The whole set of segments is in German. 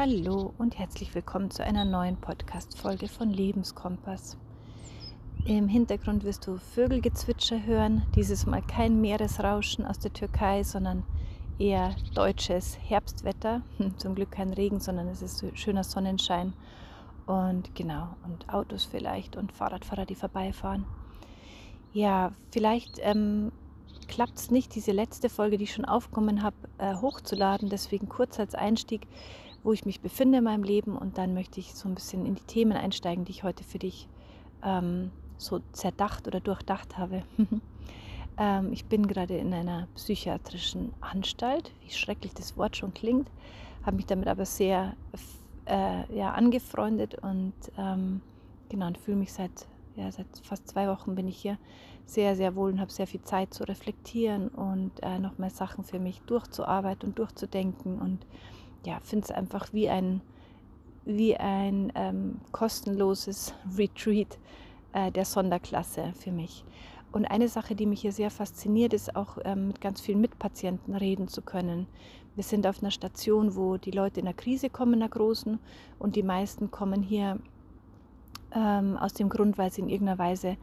Hallo und herzlich willkommen zu einer neuen Podcast-Folge von Lebenskompass. Im Hintergrund wirst du Vögelgezwitscher hören, dieses Mal kein Meeresrauschen aus der Türkei, sondern eher deutsches Herbstwetter. Hm, zum Glück kein Regen, sondern es ist schöner Sonnenschein und genau, und Autos vielleicht und Fahrradfahrer, die vorbeifahren. Ja, vielleicht ähm, klappt es nicht, diese letzte Folge, die ich schon aufgenommen habe, äh, hochzuladen. Deswegen kurz als Einstieg wo ich mich befinde in meinem Leben und dann möchte ich so ein bisschen in die Themen einsteigen, die ich heute für dich ähm, so zerdacht oder durchdacht habe. ähm, ich bin gerade in einer psychiatrischen Anstalt, wie schrecklich das Wort schon klingt, habe mich damit aber sehr äh, ja, angefreundet und ähm, genau und fühle mich seit ja, seit fast zwei Wochen bin ich hier sehr, sehr wohl und habe sehr viel Zeit zu reflektieren und äh, noch mehr Sachen für mich durchzuarbeiten und durchzudenken und ja, finde es einfach wie ein, wie ein ähm, kostenloses Retreat äh, der Sonderklasse für mich. Und eine Sache, die mich hier sehr fasziniert, ist auch ähm, mit ganz vielen Mitpatienten reden zu können. Wir sind auf einer Station, wo die Leute in der Krise kommen, in der großen, und die meisten kommen hier ähm, aus dem Grund, weil sie in irgendeiner Weise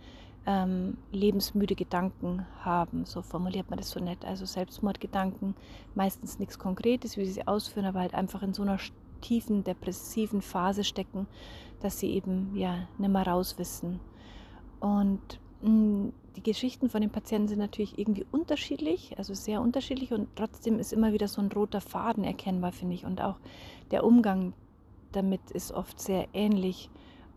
ähm, lebensmüde Gedanken haben. So formuliert man das so nett. Also Selbstmordgedanken, meistens nichts Konkretes, wie sie sie ausführen, aber halt einfach in so einer tiefen depressiven Phase stecken, dass sie eben ja nicht mehr raus wissen. Und mh, hm, die Geschichten von den Patienten sind natürlich irgendwie unterschiedlich, also sehr unterschiedlich und trotzdem ist immer wieder so ein roter Faden erkennbar, finde ich. Und auch der Umgang damit ist oft sehr ähnlich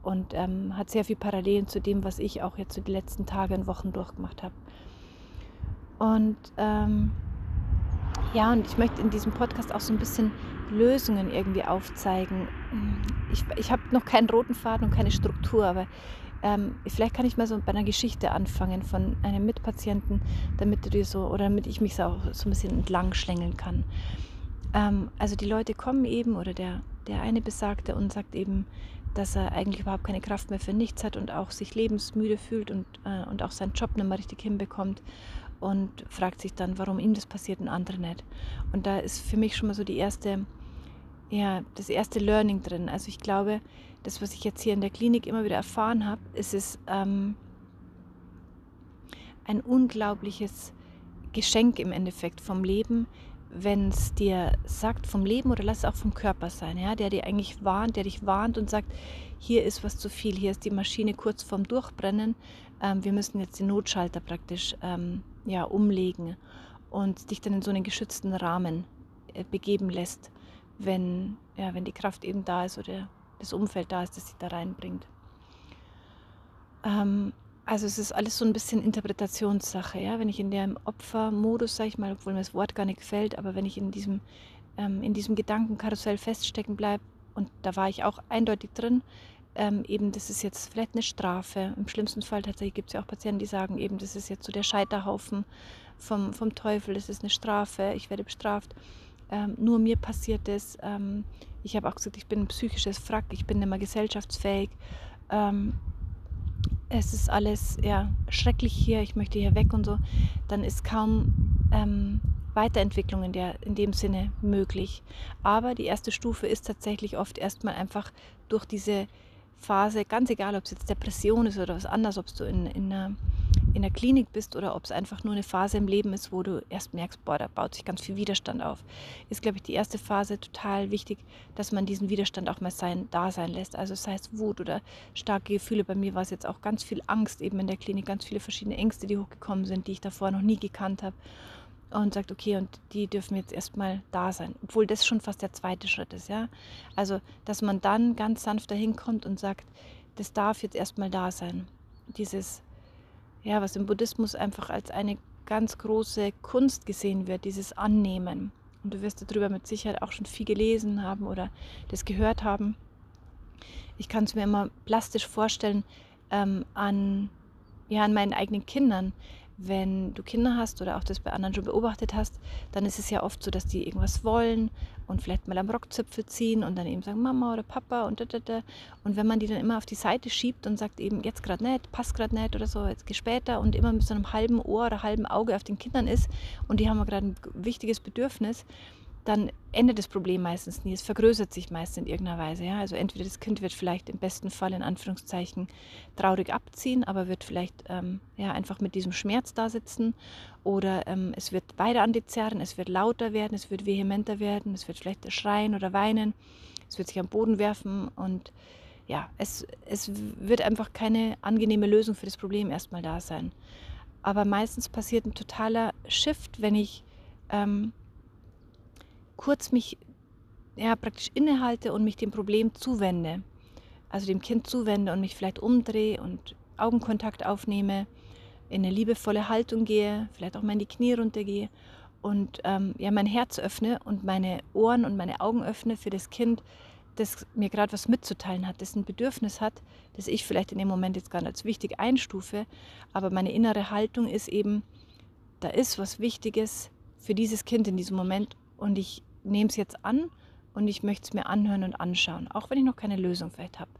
und ähm, hat sehr viel Parallelen zu dem, was ich auch jetzt so die letzten Tage und Wochen durchgemacht habe. Und ähm, ja, und ich möchte in diesem Podcast auch so ein bisschen Lösungen irgendwie aufzeigen. Ich, ich habe noch keinen roten Faden und keine Struktur, aber ähm, vielleicht kann ich mal so bei einer Geschichte anfangen von einem Mitpatienten, damit du dir so oder damit ich mich so, auch so ein bisschen entlang schlängeln kann. Ähm, also die Leute kommen eben oder der, der eine Besagte und sagt eben, dass er eigentlich überhaupt keine Kraft mehr für nichts hat und auch sich lebensmüde fühlt und, äh, und auch seinen Job nicht mehr richtig hinbekommt und fragt sich dann, warum ihm das passiert und andere nicht. Und da ist für mich schon mal so die erste, ja, das erste Learning drin. Also ich glaube, das, was ich jetzt hier in der Klinik immer wieder erfahren habe, ist es ähm, ein unglaubliches Geschenk im Endeffekt vom Leben, wenn es dir sagt vom Leben oder lass es auch vom Körper sein, ja, der dir eigentlich warnt, der dich warnt und sagt, hier ist was zu viel, hier ist die Maschine kurz vorm Durchbrennen, ähm, wir müssen jetzt den Notschalter praktisch ähm, ja, umlegen und dich dann in so einen geschützten Rahmen äh, begeben lässt, wenn, ja, wenn die Kraft eben da ist oder das Umfeld da ist, das dich da reinbringt. Ähm, also es ist alles so ein bisschen Interpretationssache, ja. Wenn ich in dem Opfermodus, sage ich mal, obwohl mir das Wort gar nicht gefällt, aber wenn ich in diesem, ähm, in diesem Gedankenkarussell feststecken bleibe, und da war ich auch eindeutig drin, ähm, eben das ist jetzt vielleicht eine Strafe. Im schlimmsten Fall tatsächlich gibt es ja auch Patienten, die sagen, eben das ist jetzt so der Scheiterhaufen vom, vom Teufel, das ist eine Strafe, ich werde bestraft. Ähm, nur mir passiert es. Ähm, ich habe auch gesagt, ich bin ein psychisches Frack, ich bin nicht mehr gesellschaftsfähig. Es ist alles ja, schrecklich hier, ich möchte hier weg und so, dann ist kaum ähm, Weiterentwicklung in, der, in dem Sinne möglich. Aber die erste Stufe ist tatsächlich oft erstmal einfach durch diese Phase, ganz egal, ob es jetzt Depression ist oder was anderes, ob du in, in einer in der Klinik bist oder ob es einfach nur eine Phase im Leben ist, wo du erst merkst, boah, da baut sich ganz viel Widerstand auf, ist, glaube ich, die erste Phase total wichtig, dass man diesen Widerstand auch mal sein, da sein lässt. Also sei es Wut oder starke Gefühle. Bei mir war es jetzt auch ganz viel Angst eben in der Klinik, ganz viele verschiedene Ängste, die hochgekommen sind, die ich davor noch nie gekannt habe. Und sagt, okay, und die dürfen jetzt erstmal da sein, obwohl das schon fast der zweite Schritt ist, ja. Also, dass man dann ganz sanft dahin kommt und sagt, das darf jetzt erstmal da sein. Dieses ja, was im Buddhismus einfach als eine ganz große Kunst gesehen wird, dieses Annehmen. Und du wirst darüber mit Sicherheit auch schon viel gelesen haben oder das gehört haben. Ich kann es mir immer plastisch vorstellen ähm, an, ja, an meinen eigenen Kindern wenn du Kinder hast oder auch das bei anderen schon beobachtet hast, dann ist es ja oft so, dass die irgendwas wollen und vielleicht mal am Rockzipfel ziehen und dann eben sagen Mama oder Papa und da, da, da. Und wenn man die dann immer auf die Seite schiebt und sagt eben jetzt gerade nicht, passt gerade nicht oder so, jetzt geh später und immer mit so einem halben Ohr oder halben Auge auf den Kindern ist und die haben gerade ein wichtiges Bedürfnis, dann endet das Problem meistens nie. Es vergrößert sich meist in irgendeiner Weise. Ja? Also entweder das Kind wird vielleicht im besten Fall in Anführungszeichen traurig abziehen, aber wird vielleicht ähm, ja, einfach mit diesem Schmerz da sitzen oder ähm, es wird weiter an die zerren, es wird lauter werden, es wird vehementer werden, es wird vielleicht schreien oder weinen, es wird sich am Boden werfen und ja, es, es wird einfach keine angenehme Lösung für das Problem erstmal da sein. Aber meistens passiert ein totaler Shift, wenn ich ähm, kurz mich ja, praktisch innehalte und mich dem Problem zuwende. Also dem Kind zuwende und mich vielleicht umdrehe und Augenkontakt aufnehme, in eine liebevolle Haltung gehe, vielleicht auch mal in die Knie runtergehe und ähm, ja, mein Herz öffne und meine Ohren und meine Augen öffne für das Kind, das mir gerade was mitzuteilen hat, das ein Bedürfnis hat, das ich vielleicht in dem Moment jetzt gar nicht als wichtig einstufe, aber meine innere Haltung ist eben, da ist was Wichtiges für dieses Kind in diesem Moment und ich nehme es jetzt an und ich möchte es mir anhören und anschauen, auch wenn ich noch keine Lösung vielleicht habe.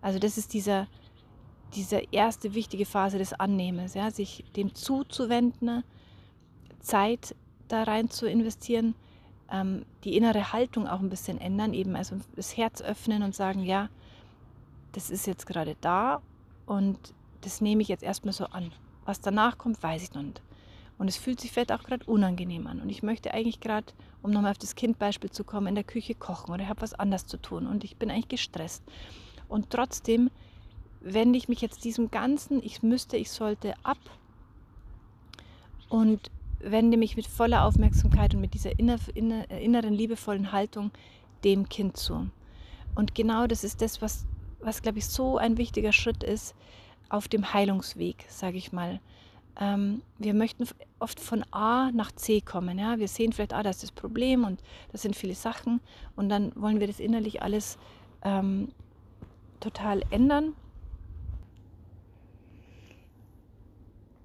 Also das ist dieser, diese erste wichtige Phase des Annehmens, ja, sich dem zuzuwenden, Zeit da rein zu investieren, ähm, die innere Haltung auch ein bisschen ändern, eben also das Herz öffnen und sagen, ja, das ist jetzt gerade da und das nehme ich jetzt erstmal so an. Was danach kommt, weiß ich noch nicht. Und es fühlt sich vielleicht auch gerade unangenehm an. Und ich möchte eigentlich gerade, um nochmal auf das Kindbeispiel zu kommen, in der Küche kochen oder ich habe was anders zu tun und ich bin eigentlich gestresst. Und trotzdem wende ich mich jetzt diesem ganzen, ich müsste, ich sollte ab und wende mich mit voller Aufmerksamkeit und mit dieser inner, inner, inneren liebevollen Haltung dem Kind zu. Und genau das ist das, was, was glaube ich, so ein wichtiger Schritt ist auf dem Heilungsweg, sage ich mal ähm, wir möchten oft von A nach C kommen. Ja? Wir sehen vielleicht, ah, das ist das Problem und das sind viele Sachen und dann wollen wir das innerlich alles ähm, total ändern.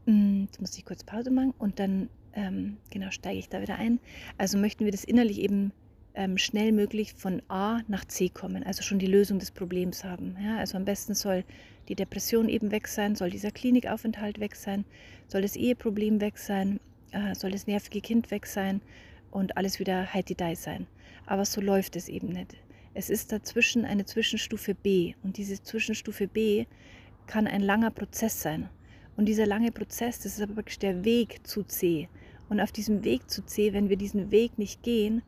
Hm, jetzt muss ich kurz Pause machen und dann ähm, genau steige ich da wieder ein. Also möchten wir das innerlich eben ähm, schnell möglich von A nach C kommen, also schon die Lösung des Problems haben. Ja? Also am besten soll die Depression eben weg sein, soll dieser Klinikaufenthalt weg sein, soll das Eheproblem weg sein, äh, soll das nervige Kind weg sein und alles wieder heidi sein. Aber so läuft es eben nicht. Es ist dazwischen eine Zwischenstufe B und diese Zwischenstufe B kann ein langer Prozess sein. Und dieser lange Prozess, das ist aber wirklich der Weg zu C. Und auf diesem Weg zu C, wenn wir diesen Weg nicht gehen,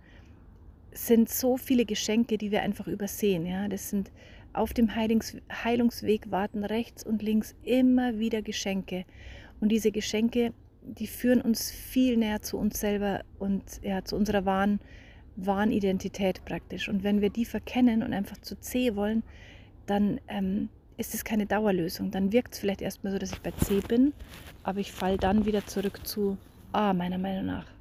sind so viele Geschenke, die wir einfach übersehen. Ja? Das sind auf dem Heilungsweg warten rechts und links immer wieder Geschenke. Und diese Geschenke, die führen uns viel näher zu uns selber und ja, zu unserer wahren, wahren Identität praktisch. Und wenn wir die verkennen und einfach zu C wollen, dann ähm, ist es keine Dauerlösung. Dann wirkt es vielleicht erstmal so, dass ich bei C bin, aber ich falle dann wieder zurück zu A, meiner Meinung nach.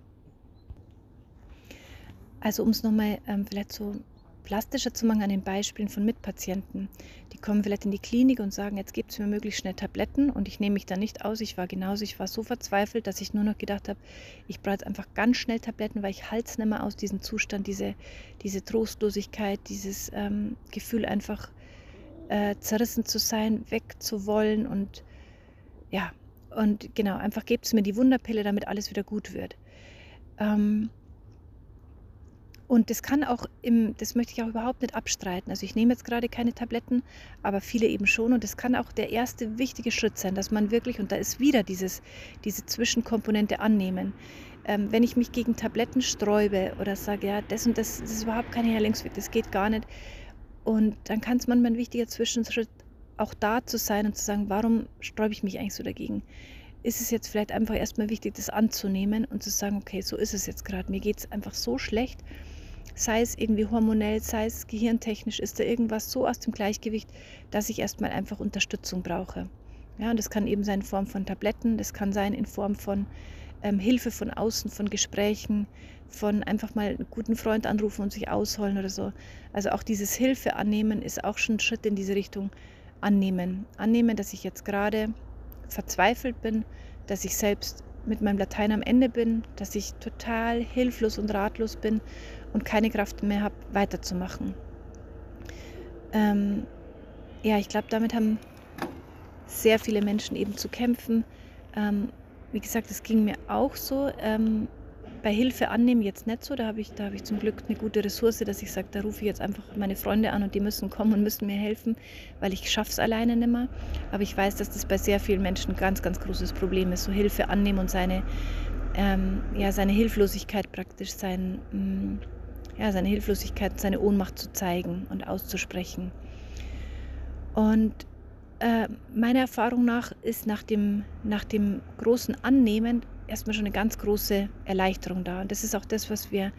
Also um es nochmal ähm, vielleicht so plastischer zu machen an den Beispielen von Mitpatienten. Die kommen vielleicht in die Klinik und sagen, jetzt gibt es mir möglichst schnell Tabletten und ich nehme mich da nicht aus. Ich war genauso, ich war so verzweifelt, dass ich nur noch gedacht habe, ich brauche jetzt einfach ganz schnell Tabletten, weil ich halte es nicht mehr aus, diesen Zustand, diese, diese Trostlosigkeit, dieses ähm, Gefühl einfach äh, zerrissen zu sein, wegzuwollen und ja, und genau, einfach gebt es mir die Wunderpille, damit alles wieder gut wird. Ähm, und das kann auch, im, das möchte ich auch überhaupt nicht abstreiten. Also ich nehme jetzt gerade keine Tabletten, aber viele eben schon. Und das kann auch der erste wichtige Schritt sein, dass man wirklich, und da ist wieder dieses, diese Zwischenkomponente annehmen. Ähm, wenn ich mich gegen Tabletten sträube oder sage, ja, das und das, das ist überhaupt kein Heilungsweg, das geht gar nicht. Und dann kann es manchmal ein wichtiger Zwischenschritt auch da zu sein und zu sagen, warum sträube ich mich eigentlich so dagegen? Ist es jetzt vielleicht einfach erstmal wichtig, das anzunehmen und zu sagen, okay, so ist es jetzt gerade. Mir geht es einfach so schlecht sei es irgendwie hormonell, sei es gehirntechnisch, ist da irgendwas so aus dem Gleichgewicht, dass ich erstmal einfach Unterstützung brauche. Ja, und das kann eben sein in Form von Tabletten, das kann sein in Form von ähm, Hilfe von außen, von Gesprächen, von einfach mal einen guten Freund anrufen und sich ausholen oder so. Also auch dieses Hilfe annehmen ist auch schon ein Schritt in diese Richtung annehmen. Annehmen, dass ich jetzt gerade verzweifelt bin, dass ich selbst mit meinem Latein am Ende bin, dass ich total hilflos und ratlos bin und keine Kraft mehr habe, weiterzumachen. Ähm, ja, ich glaube, damit haben sehr viele Menschen eben zu kämpfen. Ähm, wie gesagt, es ging mir auch so. Ähm, bei Hilfe annehmen jetzt nicht so. Da habe ich, hab ich zum Glück eine gute Ressource, dass ich sage, da rufe ich jetzt einfach meine Freunde an und die müssen kommen und müssen mir helfen, weil ich schaffe es alleine nicht mehr. Aber ich weiß, dass das bei sehr vielen Menschen ein ganz, ganz großes Problem ist, so Hilfe annehmen und seine, ähm, ja, seine Hilflosigkeit praktisch, sein, mh, mm, ja, seine Hilflosigkeit, seine Ohnmacht zu zeigen und auszusprechen. Und äh, meiner Erfahrung nach ist nach dem, nach dem großen Annehmen erstmal schon eine ganz große Erleichterung da. Und das ist auch das, was wir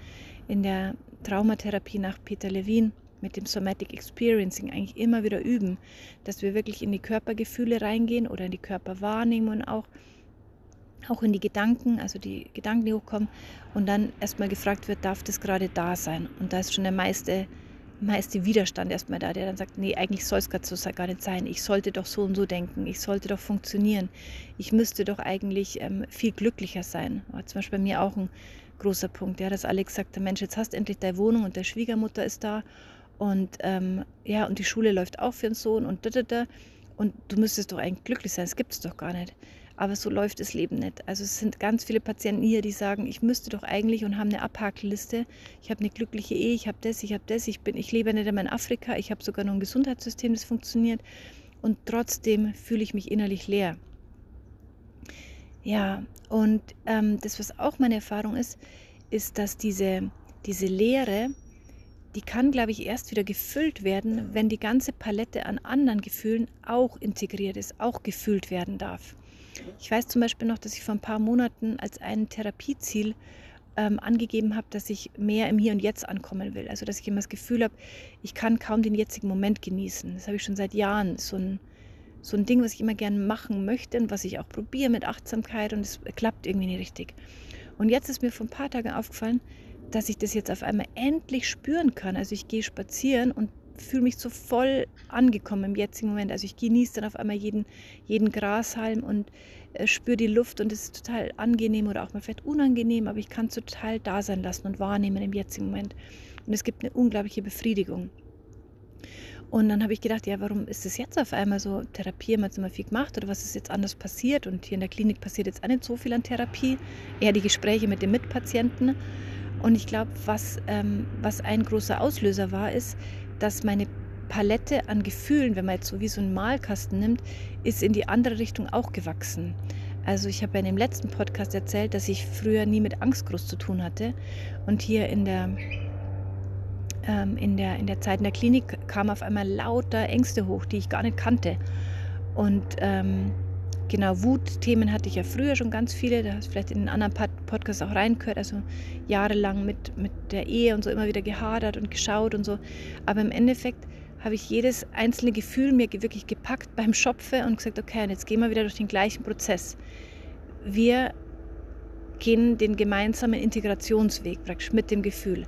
in der Traumatherapie nach Peter Levine mit dem Somatic Experiencing eigentlich immer wieder üben, dass wir wirklich in die Körpergefühle reingehen oder in die Körperwahrnehmung auch, auch in die Gedanken, also die Gedanken, die hochkommen und dann erstmal gefragt wird, darf das gerade da sein? Und da ist schon der meiste meiste Widerstand erstmal da, der dann sagt, nee, eigentlich soll es gerade so gar nicht sein. Ich sollte doch so und so denken. Ich sollte doch funktionieren. Ich müsste doch eigentlich ähm, viel glücklicher sein. War zum Beispiel bei mir auch ein großer Punkt, ja, dass Alex sagte, Mensch, jetzt hast du endlich deine Wohnung und der Schwiegermutter ist da und ähm, ja, und die Schule läuft auch für den Sohn und da, da, da. Und du müsstest doch eigentlich glücklich sein. Das gibt es doch gar nicht. Aber so läuft das Leben nicht. Also es sind ganz viele Patienten hier, die sagen, ich müsste doch eigentlich und haben eine Abhakelliste. Ich habe eine glückliche Ehe, ich habe das, ich habe das, ich bin, ich lebe nicht einmal in Afrika, ich habe sogar noch ein Gesundheitssystem, das funktioniert. Und trotzdem fühle ich mich innerlich leer. Ja, und ähm, das, was auch meine Erfahrung ist, ist, dass diese, diese Leere, die kann, glaube ich, erst wieder gefüllt werden, wenn die ganze Palette an anderen Gefühlen auch integriert ist, auch gefühlt werden darf. Ich weiß zum Beispiel noch, dass ich vor ein paar Monaten als ein Therapieziel ähm, angegeben habe, dass ich mehr im Hier und Jetzt ankommen will. Also dass ich immer das Gefühl habe, ich kann kaum den jetzigen Moment genießen. Das habe ich schon seit Jahren. So ein, so ein Ding, was ich immer gerne machen möchte und was ich auch probiere mit Achtsamkeit und es klappt irgendwie nicht richtig. Und jetzt ist mir vor ein paar Tagen aufgefallen, dass ich das jetzt auf einmal endlich spüren kann. Also ich gehe spazieren und fühle mich so voll angekommen im jetzigen Moment. Also ich genieße dann auf einmal jeden, jeden Grashalm und äh, spüre die Luft und es ist total angenehm oder auch mal vielleicht unangenehm, aber ich kann es total da sein lassen und wahrnehmen im jetzigen Moment. Und es gibt eine unglaubliche Befriedigung. Und dann habe ich gedacht, ja, warum ist es jetzt auf einmal so? Therapie haben wir jetzt immer viel gemacht oder was ist jetzt anders passiert? Und hier in der Klinik passiert jetzt auch nicht so viel an Therapie, eher die Gespräche mit den Mitpatienten. Und ich glaube, was, ähm, was ein großer Auslöser war, ist, dass meine Palette an Gefühlen, wenn man jetzt so wie so einen Malkasten nimmt, ist in die andere Richtung auch gewachsen. Also ich habe ja in dem letzten Podcast erzählt, dass ich früher nie mit Angst groß zu tun hatte. Und hier in der, ähm, in der, in der Zeit in der Klinik kamen auf einmal lauter Ängste hoch, die ich gar nicht kannte. Und ähm, Genau, Wutthemen hatte ich ja früher schon ganz viele, da hast du vielleicht in einen anderen Podcast auch reingehört, also jahrelang mit, mit der Ehe und so immer wieder gehadert und geschaut und so. Aber im Endeffekt habe ich jedes einzelne Gefühl mir wirklich gepackt beim Schopfe und gesagt, okay, und jetzt gehen wir wieder durch den gleichen Prozess. Wir gehen den gemeinsamen Integrationsweg praktisch mit dem Gefühl.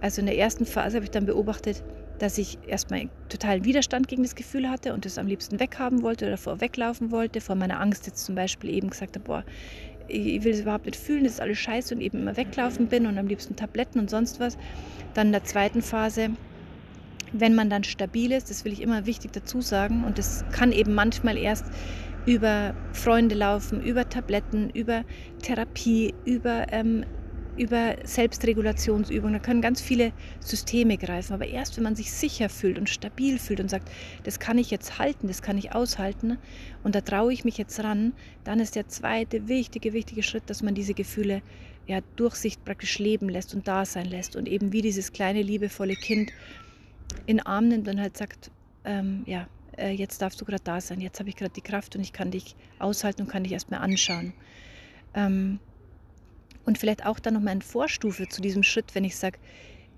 Also in der ersten Phase habe ich dann beobachtet, dass ich erstmal totalen Widerstand gegen das Gefühl hatte und es am liebsten weghaben wollte oder davor weglaufen wollte, vor meiner Angst jetzt zum Beispiel eben gesagt habe, boah, ich will es überhaupt nicht fühlen, das ist alles scheiße und eben immer weglaufen bin und am liebsten Tabletten und sonst was. Dann in der zweiten Phase, wenn man dann stabil ist, das will ich immer wichtig dazu sagen und das kann eben manchmal erst über Freunde laufen, über Tabletten, über Therapie, über ähm, über Selbstregulationsübungen. Da können ganz viele Systeme greifen. Aber erst wenn man sich sicher fühlt und stabil fühlt und sagt, das kann ich jetzt halten, das kann ich aushalten und da traue ich mich jetzt ran, dann ist der zweite wichtige, wichtige Schritt, dass man diese Gefühle ja, durch sich praktisch leben lässt und da sein lässt und eben wie dieses kleine, liebevolle Kind in Arm nimmt und halt sagt, ähm, ja, äh, jetzt darfst du gerade da sein, jetzt habe ich gerade die Kraft und ich kann dich aushalten und kann dich erstmal anschauen. Ähm, und vielleicht auch dann nochmal eine Vorstufe zu diesem Schritt, wenn ich sage,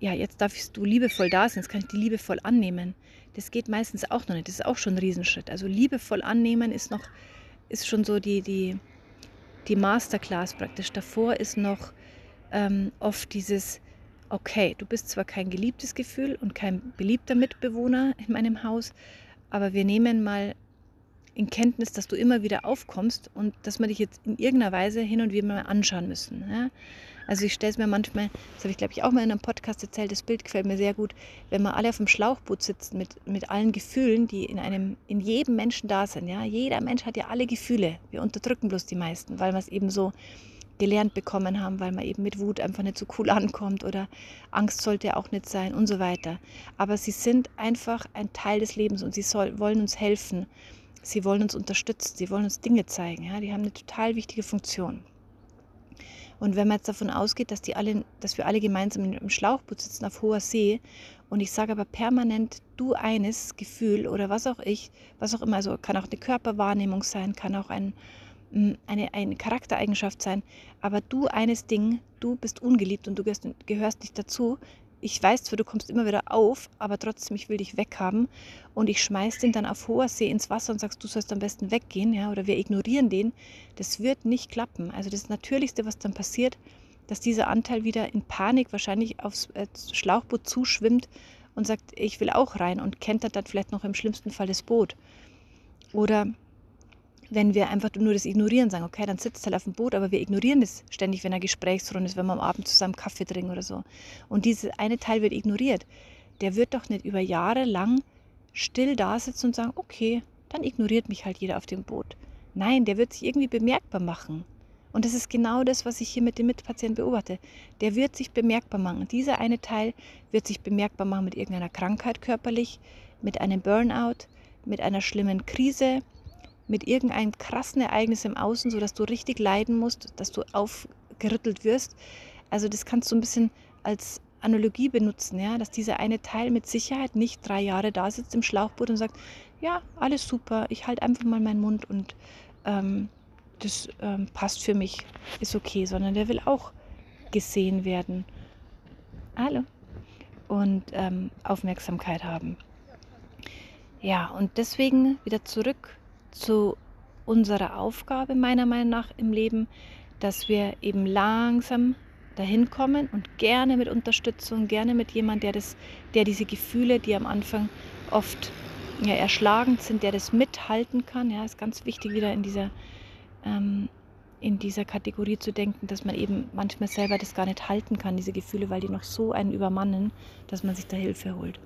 ja, jetzt darfst du liebevoll da sein, jetzt kann ich die liebevoll annehmen. Das geht meistens auch noch nicht. Das ist auch schon ein Riesenschritt. Also liebevoll annehmen ist noch, ist schon so die, die, die Masterclass praktisch. Davor ist noch ähm, oft dieses, okay, du bist zwar kein geliebtes Gefühl und kein beliebter Mitbewohner in meinem Haus, aber wir nehmen mal in Kenntnis, dass du immer wieder aufkommst und dass wir dich jetzt in irgendeiner Weise hin und wieder mal anschauen müssen. Ja? Also ich stelle es mir manchmal, das habe ich glaube ich auch mal in einem Podcast erzählt, das Bild gefällt mir sehr gut, wenn wir alle auf dem Schlauchboot sitzen mit, mit allen Gefühlen, die in einem, in jedem Menschen da sind. Ja? Jeder Mensch hat ja alle Gefühle. Wir unterdrücken bloß die meisten, weil wir es eben so gelernt bekommen haben, weil man eben mit Wut einfach nicht so cool ankommt oder Angst sollte auch nicht sein und so weiter. Aber sie sind einfach ein Teil des Lebens und sie soll, wollen uns helfen. Sie wollen uns unterstützen, sie wollen uns Dinge zeigen. Ja? Die haben eine total wichtige Funktion. Und wenn man jetzt davon ausgeht, dass, die alle, dass wir alle gemeinsam im Schlauchboot sitzen auf hoher See und ich sage aber permanent du eines Gefühl oder was auch ich, was auch immer, also kann auch eine Körperwahrnehmung sein, kann auch ein, mm, eine, eine Charaktereigenschaft sein, aber du eines Ding, du bist ungeliebt und du gehörst, gehörst nicht dazu, ich weiß zwar, du kommst immer wieder auf, aber trotzdem, ich will dich weghaben. Und ich schmeiß den dann auf hoher See ins Wasser und sagst, du sollst am besten weggehen, ja, oder wir ignorieren den. Das wird nicht klappen. Also das Natürlichste, was dann passiert, dass dieser Anteil wieder in Panik wahrscheinlich aufs äh, Schlauchboot zuschwimmt und sagt, ich will auch rein und kennt dann vielleicht noch im schlimmsten Fall das Boot. Oder wenn wir einfach nur das ignorieren, sagen, okay, dann sitzt halt auf dem Boot, aber wir ignorieren das ständig, wenn er Gesprächsrunde ist, wenn wir am Abend zusammen Kaffee trinken oder so. Und dieser eine Teil wird ignoriert. Der wird doch nicht über Jahre lang still da sitzen und sagen, okay, dann ignoriert mich halt jeder auf dem Boot. Nein, der wird sich irgendwie bemerkbar machen. Und das ist genau das, was ich hier mit dem Mitpatienten beobachte. Der wird sich bemerkbar machen. Dieser eine Teil wird sich bemerkbar machen mit irgendeiner Krankheit körperlich, mit einem Burnout, mit einer schlimmen Krise, mit irgendeinem krassen Ereignis im Außen, sodass du richtig leiden musst, dass du aufgerüttelt wirst. Also das kannst du ein bisschen als Analogie benutzen, ja, dass dieser eine Teil mit Sicherheit nicht drei Jahre da sitzt im Schlauchboot und sagt, ja, alles super, ich halte einfach mal meinen Mund und ähm, das ähm, passt für mich, ist okay, sondern der will auch gesehen werden. Hallo. Und ähm, Aufmerksamkeit haben. Ja, und deswegen wieder zurück zu unserer Aufgabe meiner Meinung nach im Leben, dass wir eben langsam dahin kommen und gerne mit Unterstützung, gerne mit jemand, der der diese Gefühle, die am Anfang oft ja, erschlagend sind, der das mithalten kann. Ja, ist ganz wichtig wieder in dieser ähm, in dieser Kategorie zu denken, dass man eben manchmal selber das gar nicht halten kann, diese Gefühle, weil die noch so einen übermannen, dass man sich da Hilfe holt.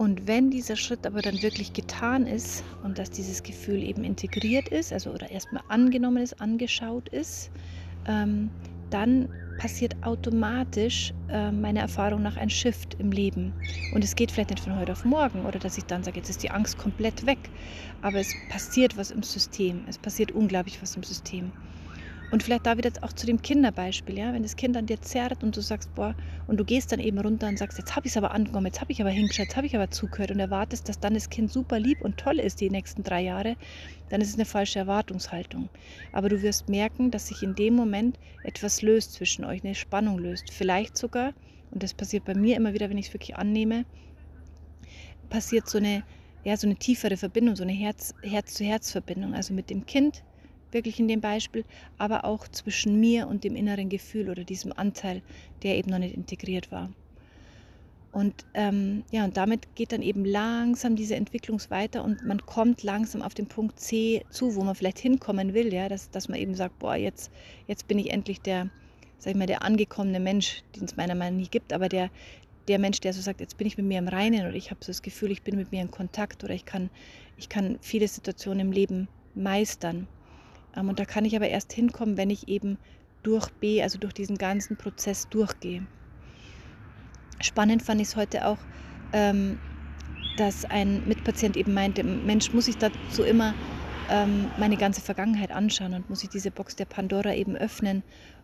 Und wenn dieser Schritt aber dann wirklich getan ist und dass dieses Gefühl eben integriert ist, also oder erstmal angenommen ist, angeschaut ist, ähm, dann passiert automatisch äh, meiner Erfahrung nach ein Shift im Leben. Und es geht vielleicht nicht von heute auf morgen oder dass ich dann sage, jetzt ist die Angst komplett weg. Aber es passiert was im System. Es passiert unglaublich was im System. Und vielleicht da wieder auch zu dem Kinderbeispiel, ja, wenn das Kind an dir zerrt und du sagst, boah, und du gehst dann eben runter und sagst, jetzt habe ich es aber angenommen, jetzt habe ich aber hingeschaut, jetzt habe ich aber zugehört und erwartest, dass dann das Kind super lieb und toll ist die nächsten drei Jahre, dann ist es eine falsche Erwartungshaltung. Aber du wirst merken, dass sich in dem Moment etwas löst zwischen euch, eine Spannung löst. Vielleicht sogar, und das passiert bei mir immer wieder, wenn ich es wirklich annehme, passiert so eine, ja, so eine tiefere Verbindung, so eine Herz-zu-Herz-Verbindung, also mit dem Kind wirklich in dem Beispiel, aber auch zwischen mir und dem inneren Gefühl oder diesem Anteil, der eben noch nicht integriert war. Und ähm, ja, und damit geht dann eben langsam diese Entwicklung weiter und man kommt langsam auf den Punkt C zu, wo man vielleicht hinkommen will, ja, dass, dass man eben sagt, boah, jetzt, jetzt bin ich endlich der, sag ich mal, der angekommene Mensch, den es meiner Meinung nach nie gibt, aber der, der Mensch, der so sagt, jetzt bin ich mit mir im Reinen oder ich habe so das Gefühl, ich bin mit mir in Kontakt oder ich kann, ich kann viele Situationen im Leben meistern. Ähm, und da kann ich aber erst hinkommen, wenn ich eben durch B, also durch diesen ganzen Prozess durchgehe. Spannend fand ich es heute auch, ähm, dass ein Mitpatient eben meinte, Mensch, muss ich dazu immer ähm, meine ganze Vergangenheit anschauen und muss ich diese Box der Pandora eben öffnen.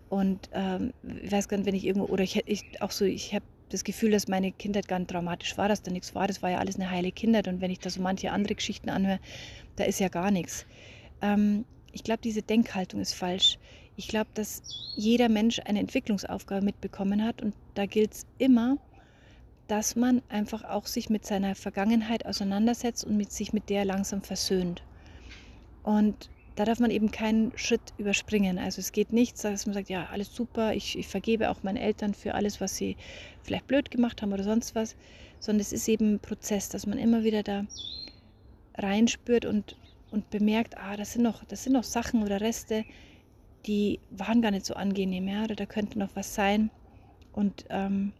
Und ähm, ich weiß gar nicht, wenn ich irgendwo, oder ich, ich auch so, ich habe das Gefühl, dass meine Kindheit gar nicht traumatisch war, dass da nichts war. Das war ja alles eine heile Kindheit. Und wenn ich da so manche andere Geschichten anhöre, da ist ja gar nichts. Ähm, ich glaube, diese Denkhaltung ist falsch. Ich glaube, dass jeder Mensch eine Entwicklungsaufgabe mitbekommen hat und da gilt es immer, dass man einfach auch sich mit seiner Vergangenheit auseinandersetzt und mit sich mit der langsam versöhnt. Und da darf man eben keinen Schritt überspringen. Also es geht nicht, dass man sagt, ja, alles super, ich, ich, vergebe auch meinen Eltern für alles, was sie vielleicht blöd gemacht haben oder sonst was, sondern es ist eben ein Prozess, dass man immer wieder da reinspürt und und bemerkt, ah, das sind noch, das sind noch Sachen oder Reste, die waren gar nicht so angenehm, ja, oder da könnte noch was sein. Und ähm,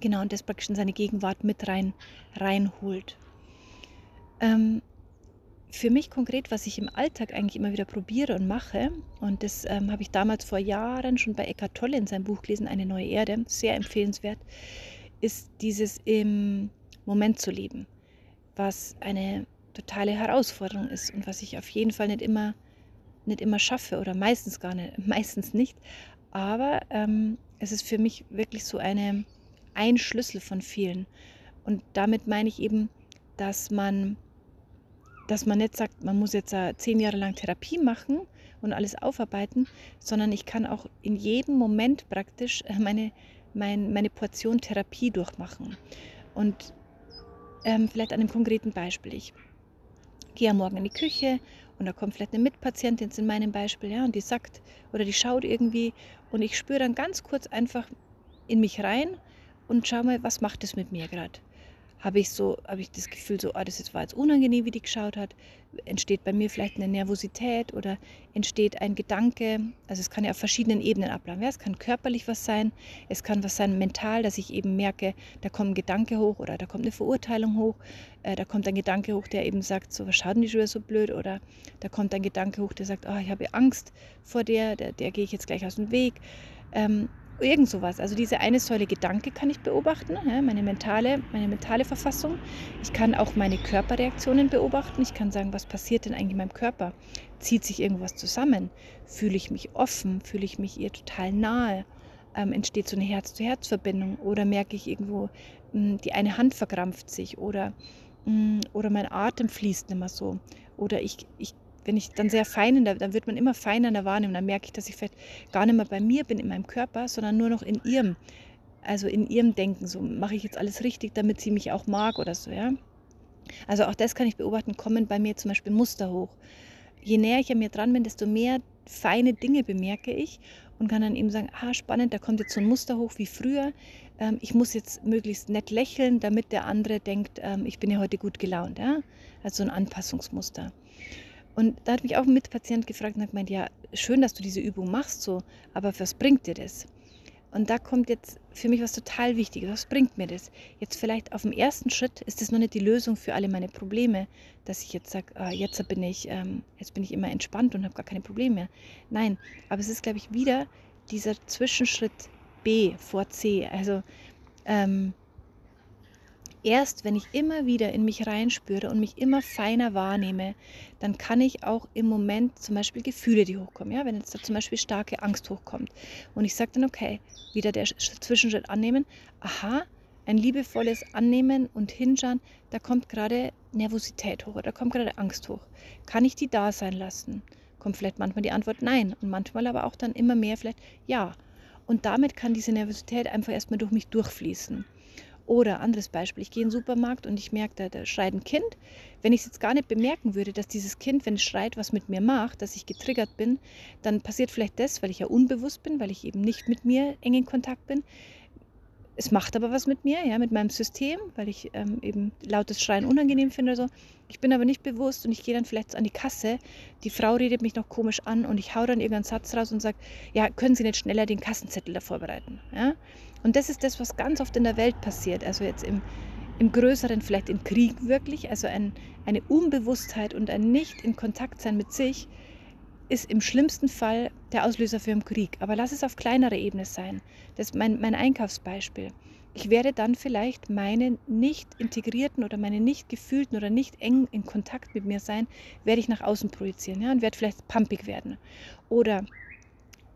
genau, und das praktisch in seine Gegenwart mit rein reinholt. Ähm, für mich konkret, was ich im Alltag eigentlich immer wieder probiere und mache, und das ähm, habe ich damals vor Jahren schon bei Eckhart Tolle in seinem Buch gelesen, Eine neue Erde, sehr empfehlenswert, ist dieses im Moment zu leben, was eine totale Herausforderung ist und was ich auf jeden Fall nicht immer, nicht immer schaffe oder meistens gar nicht, meistens nicht. Aber ähm, es ist für mich wirklich so eine, ein Schlüssel von vielen. Und damit meine ich eben, dass man dass man nicht sagt, man muss jetzt äh, zehn Jahre lang Therapie machen und alles aufarbeiten, sondern ich kann auch in jedem Moment praktisch äh, meine, mein, meine Portion Therapie durchmachen. Und ähm, vielleicht an einem konkreten Beispiel. Ich gehe ja morgen in die Küche und da kommt vielleicht eine Mitpatientin in meinem Beispiel, ja, und die sagt oder die schaut irgendwie und ich spüre dann ganz kurz einfach in mich rein und schau mal, was macht es mit mir gerade habe ich so, habe ich das Gefühl, so, ah, das war jetzt unangenehm, wie die geschaut hat. Entsteht bei mir vielleicht eine Nervosität oder entsteht ein Gedanke. Also es kann ja auf verschiedenen Ebenen ablaufen. Ja, es kann körperlich was sein, es kann was sein mental, dass ich eben merke, da kommt ein Gedanke hoch oder da kommt eine Verurteilung hoch. Äh, da kommt ein Gedanke hoch, der eben sagt, so, was schauen die wieder so blöd? Oder da kommt ein Gedanke hoch, der sagt, oh, ich habe Angst vor der, der, der gehe ich jetzt gleich aus dem Weg. Ähm, Irgend sowas. Also diese eine Säule Gedanke kann ich beobachten, meine, mentale, meine mentale Verfassung. Ich kann auch meine Körperreaktionen beobachten. Ich kann sagen, was passiert denn eigentlich in meinem Körper? Zieht sich irgendwas zusammen? Fühle ich mich offen? Fühle ich mich ihr total nahe? Ähm, entsteht so eine Herz-zu-Herz-Verbindung? Oder merke ich irgendwo, mh, hm, die eine Hand verkrampft sich? Oder, mh, hm, oder mein Atem fließt nicht mehr so? Oder ich, ich wenn ich dann sehr fein in der, dann wird man immer feiner in der Wahrnehmung. Dann merke ich, dass ich vielleicht gar nicht mehr bei mir bin in meinem Körper, sondern nur noch in ihrem, also in ihrem Denken. So mache ich jetzt alles richtig, damit sie mich auch mag oder so, ja. Also auch das kann ich beobachten, kommen bei mir zum Beispiel Muster hoch. Je näher ich an mir dran bin, desto mehr feine Dinge bemerke ich und kann dann eben sagen, ah, spannend, da kommt jetzt so ein Muster hoch wie früher. Ähm, ich muss jetzt möglichst nett lächeln, damit der andere denkt, ähm, ich bin ja heute gut gelaunt. Ja? Also so ein Anpassungsmuster. Und da hat mich auch ein Mitpatient gefragt und hat gemeint, ja, schön, dass du diese Übung machst so, aber was bringt dir das? Und da kommt jetzt für mich was total Wichtiges. Was bringt mir das? Jetzt vielleicht auf dem ersten Schritt ist das noch nicht die Lösung für alle meine Probleme, dass ich jetzt sage, ah, jetzt bin ich, ähm, jetzt bin ich immer entspannt und habe gar keine Probleme mehr. Nein, aber es ist, glaube ich, wieder dieser Zwischenschritt B vor C. Also ähm, erst wenn ich immer wieder in mich reinspüre und mich immer feiner wahrnehme, dann kann ich auch im Moment zum Beispiel Gefühle, die hochkommen. Ja, wenn jetzt da zum Beispiel starke Angst hochkommt und ich sage dann, okay, wieder der Zwischenschritt annehmen, aha, ein liebevolles Annehmen und Hinschauen, da kommt gerade Nervosität hoch oder da kommt gerade Angst hoch. Kann ich die da sein lassen? Kommt vielleicht manchmal die Antwort nein und manchmal aber auch dann immer mehr vielleicht ja. Und damit kann diese Nervosität einfach erstmal durch mich durchfließen. Oder anderes Beispiel, ich gehe in den Supermarkt und ich merke, da, da schreit ein Kind. Wenn ich es jetzt gar nicht bemerken würde, dass dieses Kind, wenn es schreit, was mit mir macht, dass ich getriggert bin, dann passiert vielleicht das, weil ich ja unbewusst bin, weil ich eben nicht mit mir eng in Kontakt bin, es macht aber was mit mir, ja, mit meinem System, weil ich ähm, eben lautes Schreien unangenehm finde oder so. Ich bin aber nicht bewusst und ich gehe dann vielleicht an die Kasse. Die Frau redet mich noch komisch an und ich hau dann irgendeinen Satz raus und sage, ja, können Sie nicht schneller den Kassenzettel da vorbereiten? Ja? Und das ist das, was ganz oft in der Welt passiert. Also jetzt im, im Größeren, vielleicht im Krieg wirklich. Also ein, eine Unbewusstheit und ein Nicht in Kontakt sein mit sich ist im schlimmsten Fall der Auslöser für einen Krieg. Aber lass es auf kleinerer Ebene sein. Das ist mein, mein Einkaufsbeispiel. Ich werde dann vielleicht meine nicht integrierten oder meine nicht gefühlten oder nicht eng in Kontakt mit mir sein, werde ich nach außen projizieren ja, und werde vielleicht pumpig werden. Oder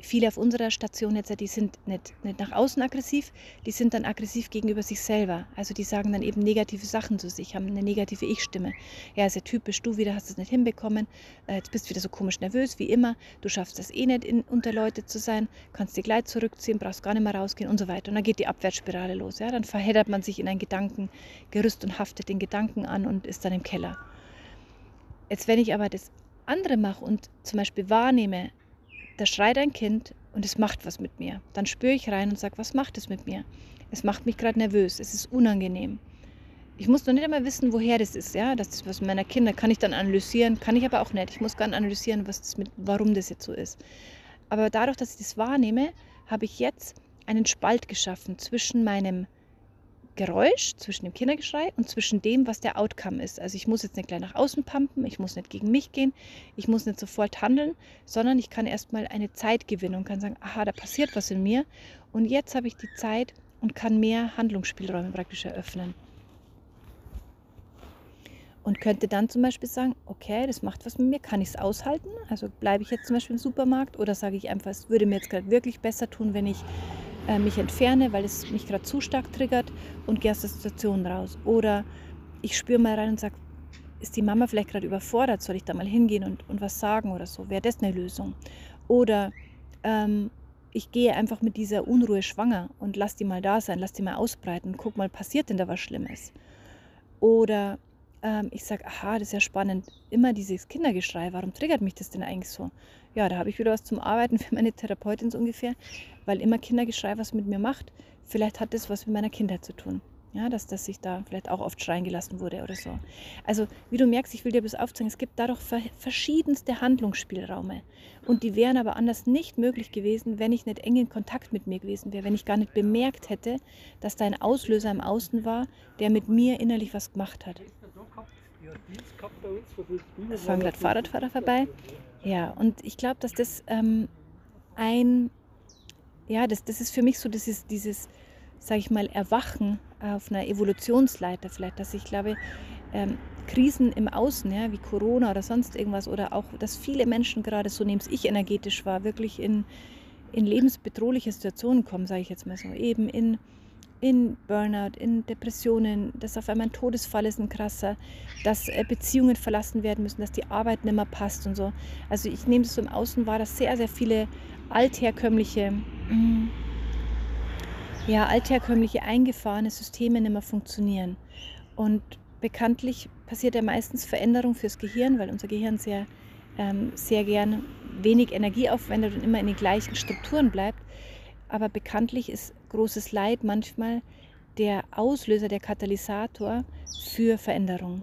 viele auf unserer Station jetzt, die sind nicht, nicht nach außen aggressiv, die sind dann aggressiv gegenüber sich selber. Also die sagen dann eben negative Sachen zu sich, haben eine negative Ich-Stimme. Ja, ja typisch, du wieder hast es nicht hinbekommen, äh, jetzt bist du wieder so komisch nervös wie immer, du schaffst es eh nicht, in, unter Leute zu sein, kannst dich gleich zurückziehen, brauchst gar nicht mehr rausgehen und so weiter. Und dann geht die Abwärtsspirale los. Ja? Dann verheddert man sich in ein Gedankengerüst und haftet den Gedanken an und ist dann im Keller. Jetzt, wenn ich aber das andere mache und zum Beispiel wahrnehme, da schreit ein Kind und es macht was mit mir. Dann spüre ich rein und sage, was macht es mit mir? Es macht mich gerade nervös, es ist unangenehm. Ich muss noch nicht einmal wissen, woher das ist. Ja, das ist was meiner Kinder kann ich dann analysieren, kann ich aber auch nicht. Ich muss gar nicht analysieren, was das mit, warum das jetzt so ist. Aber dadurch, dass ich das wahrnehme, habe ich jetzt einen Spalt geschaffen zwischen meinem Geräusch, zwischen dem Kindergeschrei und zwischen dem, was der Outcome ist. Also ich muss jetzt nicht gleich nach außen pumpen, ich muss nicht gegen mich gehen, ich muss nicht sofort handeln, sondern ich kann erstmal eine Zeit gewinnen und kann sagen, aha, da passiert was in mir und jetzt habe ich die Zeit und kann mehr Handlungsspielräume praktisch eröffnen. Und könnte dann zum Beispiel sagen, okay, das macht was mit mir, kann ich es aushalten? Also bleibe ich jetzt zum Beispiel im Supermarkt oder sage ich einfach, es würde mir jetzt gerade wirklich besser tun, wenn ich äh, mich entferne, weil es mich gerade zu stark triggert und gehe aus der Situation raus. Oder ich spüre mal rein und sage, ist die Mama vielleicht gerade überfordert, soll ich da mal hingehen und, und was sagen oder so? Wäre das eine Lösung? Oder ähm, ich gehe einfach mit dieser Unruhe schwanger und lass die mal da sein, lass die mal ausbreiten, guck mal, passiert denn da was Schlimmes? Oder ähm, ich sage, aha, das ist ja spannend, immer dieses Kindergeschrei, warum triggert mich das denn eigentlich so? Ja, da habe ich wieder was zum Arbeiten für meine Therapeutin so ungefähr, weil immer Kindergeschrei was mit mir macht. Vielleicht hat das was mit meiner Kindheit zu tun. Ja, dass, dass ich da vielleicht auch oft schreien gelassen wurde oder so. Also, wie du merkst, ich will dir bloß aufzeigen, es gibt dadurch verschiedenste Handlungsspielräume. Und die wären aber anders nicht möglich gewesen, wenn ich nicht eng in Kontakt mit mir gewesen wäre, wenn ich gar nicht bemerkt hätte, dass da ein Auslöser im Außen war, der mit mir innerlich was gemacht hat. Es fahren gerade Fahrradfahrer vorbei. Ja, und ich glaube, dass das ähm, ein ja, das, das ist für mich so dieses, dieses sage ich mal, Erwachen auf einer Evolutionsleiter vielleicht, dass ich glaube, ähm, Krisen im Außen, ja, wie Corona oder sonst irgendwas, oder auch, dass viele Menschen gerade, so nehme ich energetisch war, wirklich in, in lebensbedrohliche Situationen kommen, sage ich jetzt mal so, eben in, in Burnout, in Depressionen, dass auf einmal ein Todesfall ist ein krasser, dass äh, Beziehungen verlassen werden müssen, dass die Arbeit nicht mehr passt und so. Also ich nehme es so im Außen wahr, dass sehr, sehr viele altherkömmliche, mm, ja, altherkömmliche eingefahrene Systeme nicht mehr funktionieren. Und bekanntlich passiert ja meistens Veränderung fürs Gehirn, weil unser Gehirn sehr, ähm, sehr gern wenig Energie aufwendet und immer in den gleichen Strukturen bleibt. Aber bekanntlich ist großes Leid manchmal der Auslöser, der Katalysator für Veränderung.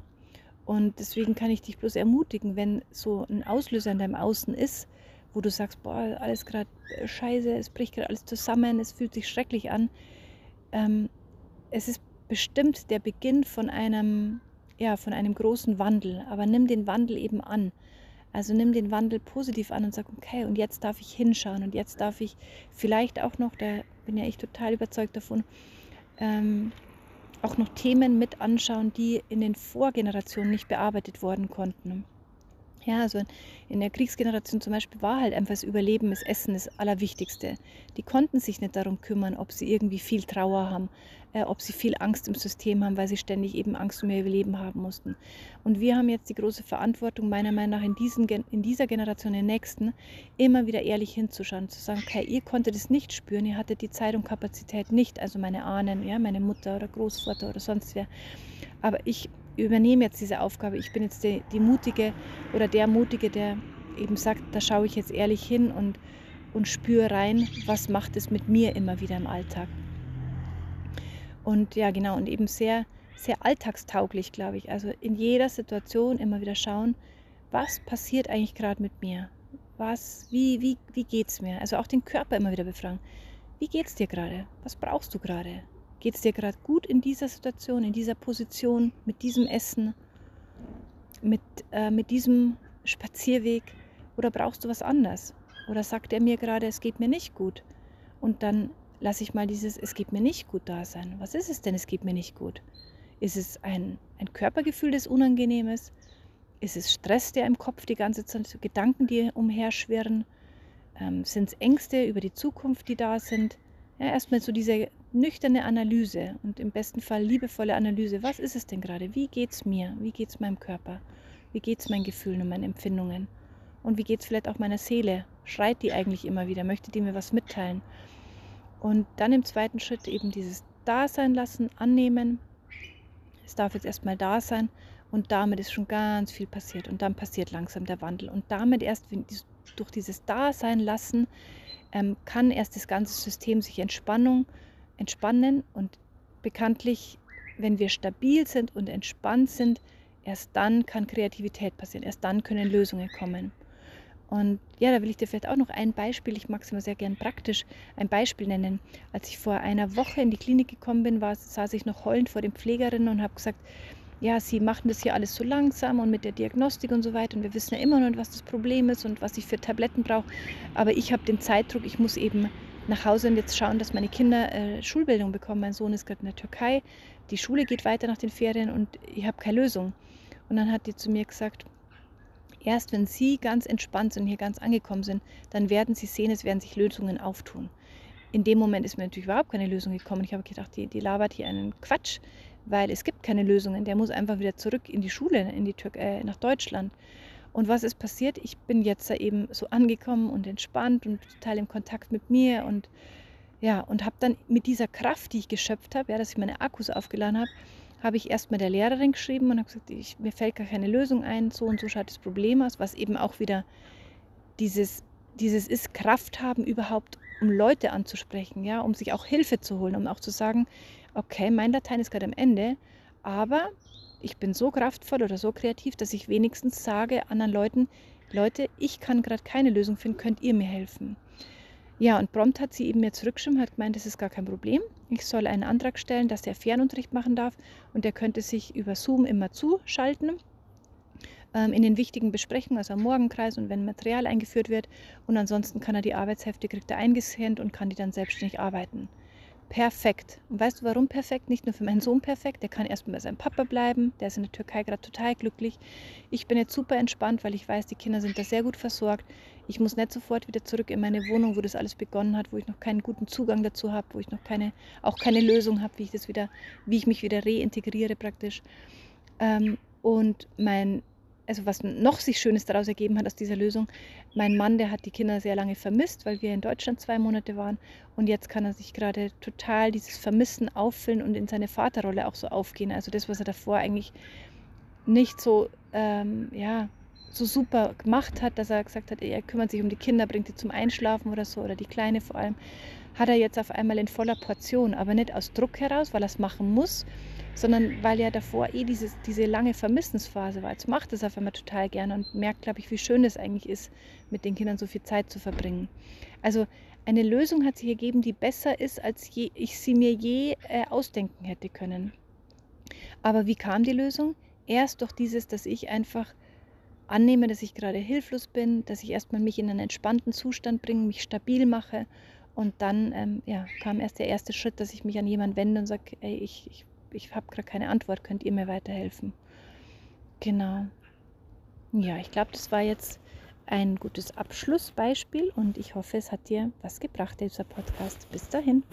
Und deswegen kann ich dich bloß ermutigen, wenn so ein Auslöser in deinem Außen ist, wo du sagst, boah, alles gerade äh, scheiße, es bricht gerade alles zusammen, es fühlt sich schrecklich an. Ähm, es ist bestimmt der Beginn von einem, ja, von einem großen Wandel, aber nimm den Wandel eben an. Also nimm den Wandel positiv an und sag, okay, und jetzt darf ich hinschauen und jetzt darf ich vielleicht auch noch, da bin ja ich total überzeugt davon, ähm, auch noch Themen mit anschauen, die in den Vorgenerationen nicht bearbeitet worden konnten. Ja, also in der Kriegsgeneration zum Beispiel war halt einfach das Überleben, das Essen das Allerwichtigste. Die konnten sich nicht darum kümmern, ob sie irgendwie viel Trauer haben, äh, ob sie viel Angst im System haben, weil sie ständig eben Angst um ihr Überleben haben mussten. Und wir haben jetzt die große Verantwortung, meiner Meinung nach, in, diesen, in dieser Generation, in der nächsten, immer wieder ehrlich hinzuschauen, zu sagen, okay, ihr konntet es nicht spüren, ihr hattet die Zeit und Kapazität nicht, also meine Ahnen, ja, meine Mutter oder Großvater oder sonst wer. Aber ich übernehme jetzt diese Aufgabe. Ich bin jetzt die, die Mutige oder der Mutige, der eben sagt, da schaue ich jetzt ehrlich hin und, und spüre rein, was macht es mit mir immer wieder im Alltag. Und ja, genau, und eben sehr, sehr alltagstauglich, glaube ich. Also in jeder Situation immer wieder schauen, was passiert eigentlich gerade mit mir? Was, wie, wie, wie geht es mir? Also auch den Körper immer wieder befragen. Wie geht es dir gerade? Was brauchst du gerade? Geht es dir gerade gut in dieser Situation, in dieser Position, mit diesem Essen, mit, äh, mit diesem Spazierweg? Oder brauchst du was anderes? Oder sagt er mir gerade, es geht mir nicht gut? Und dann lasse ich mal dieses Es geht mir nicht gut da sein. Was ist es denn, es geht mir nicht gut? Ist es ein, ein Körpergefühl, das unangenehm ist? Ist es Stress, der im Kopf die ganze Zeit, Gedanken, die umherschwirren? Ähm, Sind es Ängste über die Zukunft, die da sind? Ja, erstmal so diese nüchterne Analyse und im besten Fall liebevolle Analyse. Was ist es denn gerade? Wie geht es mir? Wie geht es meinem Körper? Wie geht es meinen Gefühlen und meinen Empfindungen? Und wie geht es vielleicht auch meiner Seele? Schreit die eigentlich immer wieder? Möchte die mir was mitteilen? Und dann im zweiten Schritt eben dieses Dasein lassen, annehmen. Es darf jetzt erstmal da sein und damit ist schon ganz viel passiert. Und dann passiert langsam der Wandel. Und damit erst durch dieses Dasein lassen ähm, kann erst das ganze System sich Entspannung entspannen und bekanntlich, wenn wir stabil sind und entspannt sind, erst dann kann Kreativität passieren, erst dann können Lösungen kommen. Und ja, da will ich dir vielleicht auch noch ein Beispiel, ich mag es immer sehr gern praktisch, ein Beispiel nennen. Als ich vor einer Woche in die Klinik gekommen bin, war, saß ich noch heulend vor den Pflegerinnen und habe gesagt, ja, sie machen das hier alles so langsam und mit der Diagnostik und so weiter und wir wissen ja immer noch was das Problem ist und was ich für Tabletten brauche. Aber ich habe den Zeitdruck, ich muss eben nach Hause und jetzt schauen, dass meine Kinder äh, Schulbildung bekommen. Mein Sohn ist gerade in der Türkei, die Schule geht weiter nach den Ferien und ich habe keine Lösung. Und dann hat die zu mir gesagt, erst wenn Sie ganz entspannt sind und hier ganz angekommen sind, dann werden Sie sehen, es werden sich Lösungen auftun. In dem Moment ist mir natürlich überhaupt keine Lösung gekommen. Ich habe gedacht, die, die labert hier einen Quatsch, weil es gibt keine Lösungen. Der muss einfach wieder zurück in die Schule, in die Tür äh, nach Deutschland. Und was ist passiert? Ich bin jetzt da eben so angekommen und entspannt und total im Kontakt mit mir und ja, und habe dann mit dieser Kraft, die ich geschöpft habe, ja, dass ich meine Akkus aufgeladen habe, habe ich erstmal der Lehrerin geschrieben und habe gesagt, ich, mir fällt gar keine Lösung ein, so und so schaut das Problem aus, was eben auch wieder dieses, dieses ist, Kraft haben überhaupt, um Leute anzusprechen, ja, um sich auch Hilfe zu holen, um auch zu sagen, okay, mein Latein ist gerade am Ende, aber ich bin so kraftvoll oder so kreativ, dass ich wenigstens sage anderen Leuten, Leute, ich kann gerade keine Lösung finden, könnt ihr mir helfen? Ja, und prompt hat sie eben mir zurückgeschrieben, hat gemeint, das ist gar kein Problem. Ich soll einen Antrag stellen, dass der Fernunterricht machen darf und der könnte sich über Zoom immer zuschalten ähm, in den wichtigen Besprechungen, also am Morgenkreis und wenn Material eingeführt wird. Und ansonsten kann er die Arbeitshefte, kriegt er eingescannt und kann die dann selbstständig arbeiten perfekt. Und weißt du, warum perfekt? Nicht nur für meinen Sohn perfekt, der kann erstmal bei seinem Papa bleiben, der ist in der Türkei gerade total glücklich. Ich bin jetzt super entspannt, weil ich weiß, die Kinder sind da sehr gut versorgt. Ich muss nicht sofort wieder zurück in meine Wohnung, wo das alles begonnen hat, wo ich noch keinen guten Zugang dazu habe, wo ich noch keine, auch keine Lösung habe, wie ich das wieder, wie ich mich wieder reintegriere praktisch. Ähm, und mein also was noch sich Schönes daraus ergeben hat aus dieser Lösung, mein Mann, der hat die Kinder sehr lange vermisst, weil wir in Deutschland zwei Monate waren und jetzt kann er sich gerade total dieses Vermissen auffüllen und in seine Vaterrolle auch so aufgehen. Also das, was er davor eigentlich nicht so, ähm, ja, so super gemacht hat, dass er gesagt hat, er kümmert sich um die Kinder, bringt die zum Einschlafen oder so, oder die Kleine vor allem, hat er jetzt auf einmal in voller Portion, aber nicht aus Druck heraus, weil er es machen muss, sondern weil ja davor eh dieses, diese lange Vermissensphase war. Jetzt macht es auf einmal total gerne und merkt, glaube ich, wie schön es eigentlich ist, mit den Kindern so viel Zeit zu verbringen. Also eine Lösung hat sich ergeben, die besser ist, als je, ich sie mir je äh, ausdenken hätte können. Aber wie kam die Lösung? Erst durch dieses, dass ich einfach annehme, dass ich gerade hilflos bin, dass ich erstmal mich in einen entspannten Zustand bringe, mich stabil mache und dann ähm, ja, kam erst der erste Schritt, dass ich mich an jemanden wende und sage, ey, ich, ich, ich habe gerade keine Antwort, könnt ihr mir weiterhelfen? Genau. Ja, ich glaube, das war jetzt ein gutes Abschlussbeispiel und ich hoffe, es hat dir was gebracht, dieser Podcast. Bis dahin.